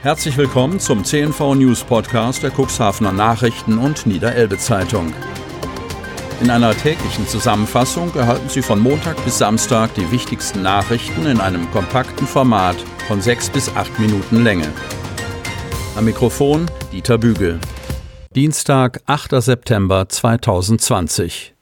Herzlich willkommen zum CNV News Podcast der Cuxhavener Nachrichten und Niederelbe Zeitung. In einer täglichen Zusammenfassung erhalten Sie von Montag bis Samstag die wichtigsten Nachrichten in einem kompakten Format von sechs bis acht Minuten Länge. Am Mikrofon Dieter Bügel. Dienstag, 8. September 2020.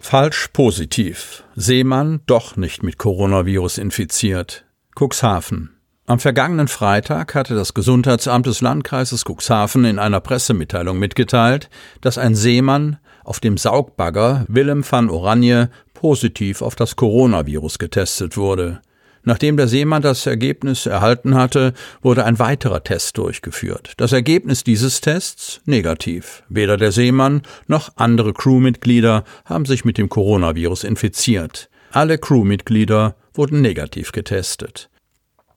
Falsch positiv. Seemann doch nicht mit Coronavirus infiziert. Cuxhaven. Am vergangenen Freitag hatte das Gesundheitsamt des Landkreises Cuxhaven in einer Pressemitteilung mitgeteilt, dass ein Seemann auf dem Saugbagger Willem van Oranje positiv auf das Coronavirus getestet wurde. Nachdem der Seemann das Ergebnis erhalten hatte, wurde ein weiterer Test durchgeführt. Das Ergebnis dieses Tests negativ. Weder der Seemann noch andere Crewmitglieder haben sich mit dem Coronavirus infiziert. Alle Crewmitglieder wurden negativ getestet.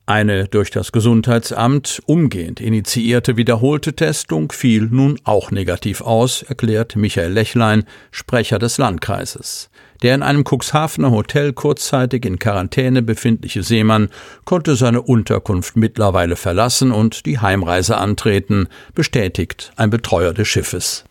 Eine durch das Gesundheitsamt umgehend initiierte wiederholte Testung fiel nun auch negativ aus, erklärt Michael Lechlein, Sprecher des Landkreises. Der in einem Cuxhavener Hotel kurzzeitig in Quarantäne befindliche Seemann konnte seine Unterkunft mittlerweile verlassen und die Heimreise antreten, bestätigt ein Betreuer des Schiffes.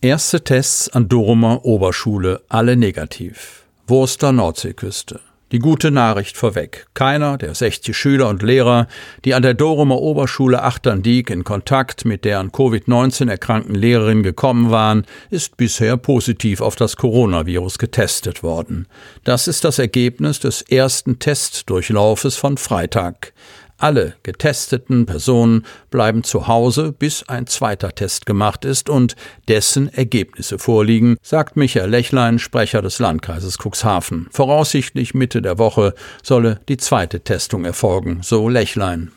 Erste Tests an Dorumer Oberschule, alle negativ. Wurster Nordseeküste. Die gute Nachricht vorweg. Keiner der 60 Schüler und Lehrer, die an der Dorumer Oberschule Achterndiek in Kontakt mit der an Covid-19 erkrankten Lehrerin gekommen waren, ist bisher positiv auf das Coronavirus getestet worden. Das ist das Ergebnis des ersten Testdurchlaufes von Freitag. Alle getesteten Personen bleiben zu Hause, bis ein zweiter Test gemacht ist und dessen Ergebnisse vorliegen, sagt Michael Lechlein, Sprecher des Landkreises Cuxhaven. Voraussichtlich Mitte der Woche solle die zweite Testung erfolgen, so Lechlein.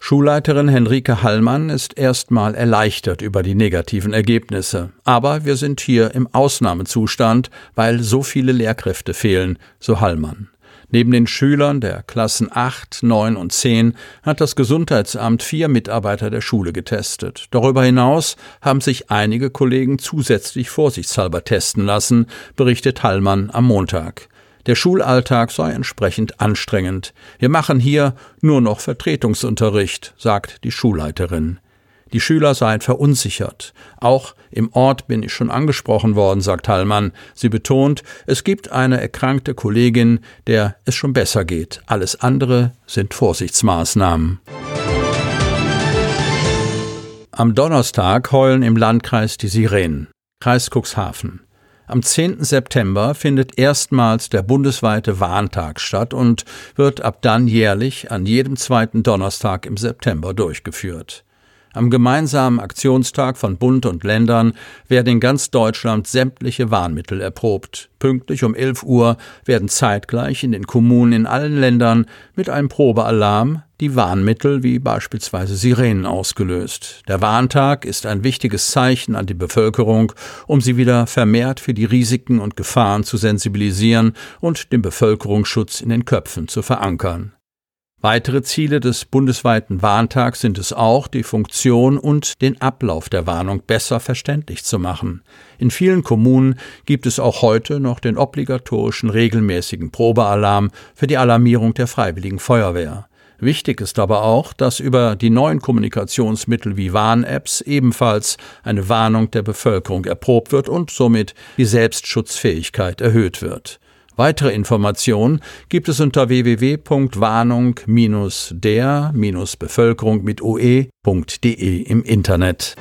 Schulleiterin Henrike Hallmann ist erstmal erleichtert über die negativen Ergebnisse. Aber wir sind hier im Ausnahmezustand, weil so viele Lehrkräfte fehlen, so Hallmann. Neben den Schülern der Klassen 8, 9 und 10 hat das Gesundheitsamt vier Mitarbeiter der Schule getestet. Darüber hinaus haben sich einige Kollegen zusätzlich vorsichtshalber testen lassen, berichtet Hallmann am Montag. Der Schulalltag sei entsprechend anstrengend. Wir machen hier nur noch Vertretungsunterricht, sagt die Schulleiterin. Die Schüler seien verunsichert. Auch im Ort bin ich schon angesprochen worden, sagt Hallmann. Sie betont, es gibt eine erkrankte Kollegin, der es schon besser geht. Alles andere sind Vorsichtsmaßnahmen. Am Donnerstag heulen im Landkreis die Sirenen. Kreis Cuxhaven. Am 10. September findet erstmals der bundesweite Warntag statt und wird ab dann jährlich an jedem zweiten Donnerstag im September durchgeführt. Am gemeinsamen Aktionstag von Bund und Ländern werden in ganz Deutschland sämtliche Warnmittel erprobt. Pünktlich um 11 Uhr werden zeitgleich in den Kommunen in allen Ländern mit einem Probealarm die Warnmittel wie beispielsweise Sirenen ausgelöst. Der Warntag ist ein wichtiges Zeichen an die Bevölkerung, um sie wieder vermehrt für die Risiken und Gefahren zu sensibilisieren und den Bevölkerungsschutz in den Köpfen zu verankern. Weitere Ziele des bundesweiten Warntags sind es auch, die Funktion und den Ablauf der Warnung besser verständlich zu machen. In vielen Kommunen gibt es auch heute noch den obligatorischen regelmäßigen Probealarm für die Alarmierung der Freiwilligen Feuerwehr. Wichtig ist aber auch, dass über die neuen Kommunikationsmittel wie Warn-Apps ebenfalls eine Warnung der Bevölkerung erprobt wird und somit die Selbstschutzfähigkeit erhöht wird. Weitere Informationen gibt es unter www.warnung-der-bevölkerung mit oe.de im Internet.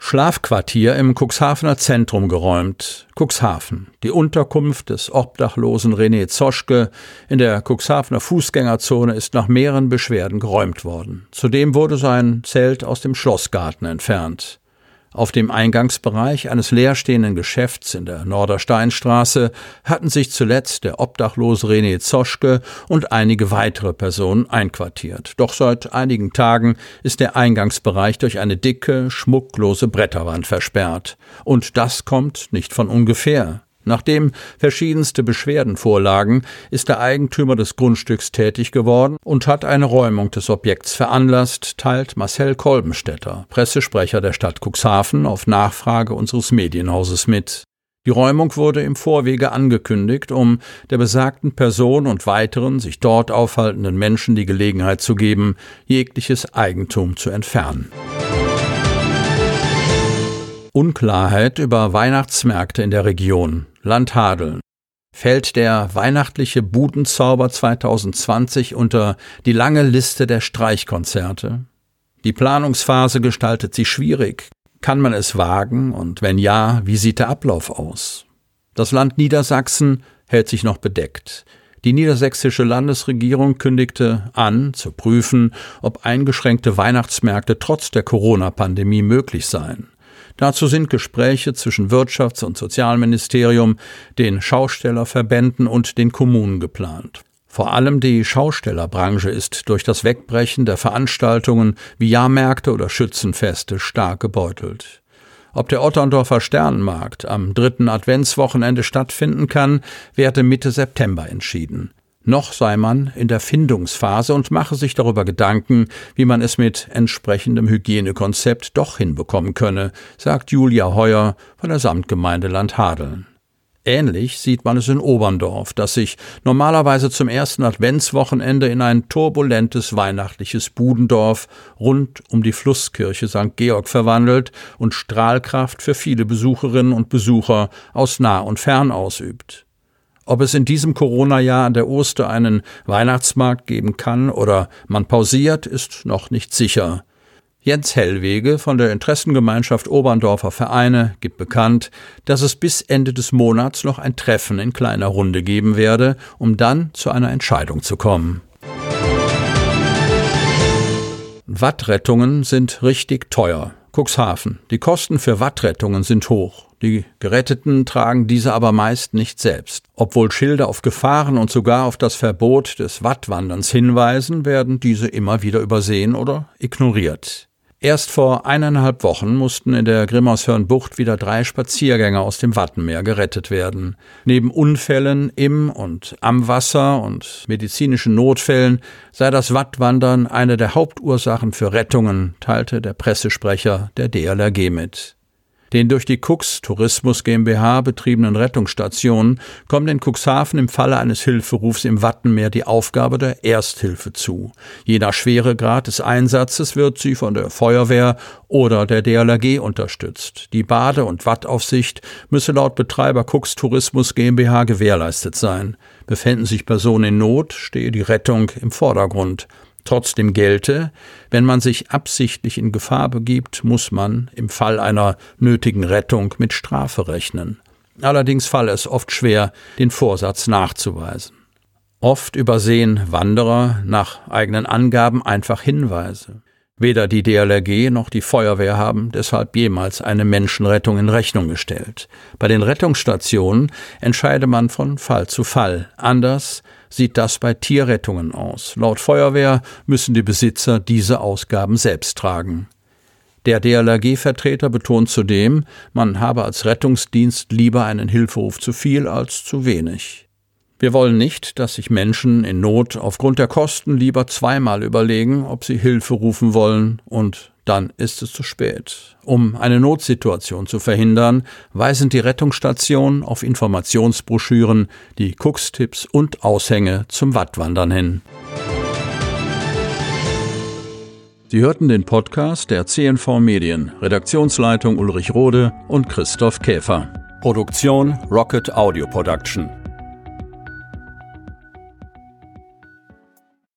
Schlafquartier im Cuxhavener Zentrum geräumt. Cuxhaven. Die Unterkunft des obdachlosen René Zoschke in der Cuxhavener Fußgängerzone ist nach mehreren Beschwerden geräumt worden. Zudem wurde sein Zelt aus dem Schlossgarten entfernt. Auf dem Eingangsbereich eines leerstehenden Geschäfts in der Nordersteinstraße hatten sich zuletzt der obdachlose René Zoschke und einige weitere Personen einquartiert. Doch seit einigen Tagen ist der Eingangsbereich durch eine dicke, schmucklose Bretterwand versperrt. Und das kommt nicht von ungefähr. Nachdem verschiedenste Beschwerden vorlagen, ist der Eigentümer des Grundstücks tätig geworden und hat eine Räumung des Objekts veranlasst, teilt Marcel Kolbenstädter, Pressesprecher der Stadt Cuxhaven, auf Nachfrage unseres Medienhauses mit. Die Räumung wurde im Vorwege angekündigt, um der besagten Person und weiteren sich dort aufhaltenden Menschen die Gelegenheit zu geben, jegliches Eigentum zu entfernen. Unklarheit über Weihnachtsmärkte in der Region. Land Hadeln. Fällt der weihnachtliche Budenzauber 2020 unter die lange Liste der Streichkonzerte? Die Planungsphase gestaltet sich schwierig. Kann man es wagen und wenn ja, wie sieht der Ablauf aus? Das Land Niedersachsen hält sich noch bedeckt. Die niedersächsische Landesregierung kündigte an, zu prüfen, ob eingeschränkte Weihnachtsmärkte trotz der Corona-Pandemie möglich seien. Dazu sind Gespräche zwischen Wirtschafts- und Sozialministerium, den Schaustellerverbänden und den Kommunen geplant. Vor allem die Schaustellerbranche ist durch das Wegbrechen der Veranstaltungen wie Jahrmärkte oder Schützenfeste stark gebeutelt. Ob der Otterndorfer Sternmarkt am dritten Adventswochenende stattfinden kann, werde Mitte September entschieden. Noch sei man in der Findungsphase und mache sich darüber Gedanken, wie man es mit entsprechendem Hygienekonzept doch hinbekommen könne, sagt Julia Heuer von der Samtgemeinde Landhadeln. Ähnlich sieht man es in Oberndorf, das sich normalerweise zum ersten Adventswochenende in ein turbulentes weihnachtliches Budendorf rund um die Flusskirche St. Georg verwandelt und Strahlkraft für viele Besucherinnen und Besucher aus nah und fern ausübt. Ob es in diesem Corona-Jahr an der Oster einen Weihnachtsmarkt geben kann oder man pausiert, ist noch nicht sicher. Jens Hellwege von der Interessengemeinschaft Oberndorfer Vereine gibt bekannt, dass es bis Ende des Monats noch ein Treffen in kleiner Runde geben werde, um dann zu einer Entscheidung zu kommen. Wattrettungen sind richtig teuer. Cuxhaven. Die Kosten für Wattrettungen sind hoch. Die Geretteten tragen diese aber meist nicht selbst. Obwohl Schilder auf Gefahren und sogar auf das Verbot des Wattwanderns hinweisen, werden diese immer wieder übersehen oder ignoriert. Erst vor eineinhalb Wochen mussten in der Grimmershörnbucht wieder drei Spaziergänger aus dem Wattenmeer gerettet werden. Neben Unfällen im und am Wasser und medizinischen Notfällen sei das Wattwandern eine der Hauptursachen für Rettungen, teilte der Pressesprecher der DLRG mit. Den durch die Cux Tourismus GmbH betriebenen Rettungsstationen kommt in Cuxhaven im Falle eines Hilferufs im Wattenmeer die Aufgabe der Ersthilfe zu. Je nach Schweregrad des Einsatzes wird sie von der Feuerwehr oder der DLRG unterstützt. Die Bade- und Wattaufsicht müsse laut Betreiber Cux Tourismus GmbH gewährleistet sein. Befänden sich Personen in Not, stehe die Rettung im Vordergrund. Trotzdem gelte, wenn man sich absichtlich in Gefahr begibt, muss man im Fall einer nötigen Rettung mit Strafe rechnen. Allerdings falle es oft schwer, den Vorsatz nachzuweisen. Oft übersehen Wanderer nach eigenen Angaben einfach Hinweise. Weder die DLRG noch die Feuerwehr haben deshalb jemals eine Menschenrettung in Rechnung gestellt. Bei den Rettungsstationen entscheide man von Fall zu Fall. Anders sieht das bei Tierrettungen aus. Laut Feuerwehr müssen die Besitzer diese Ausgaben selbst tragen. Der DLRG-Vertreter betont zudem, man habe als Rettungsdienst lieber einen Hilferuf zu viel als zu wenig. Wir wollen nicht, dass sich Menschen in Not aufgrund der Kosten lieber zweimal überlegen, ob sie Hilfe rufen wollen, und dann ist es zu spät. Um eine Notsituation zu verhindern, weisen die Rettungsstationen auf Informationsbroschüren, die Cooks-Tipps und Aushänge zum Wattwandern hin. Sie hörten den Podcast der CNV Medien, Redaktionsleitung Ulrich Rode und Christoph Käfer. Produktion Rocket Audio Production.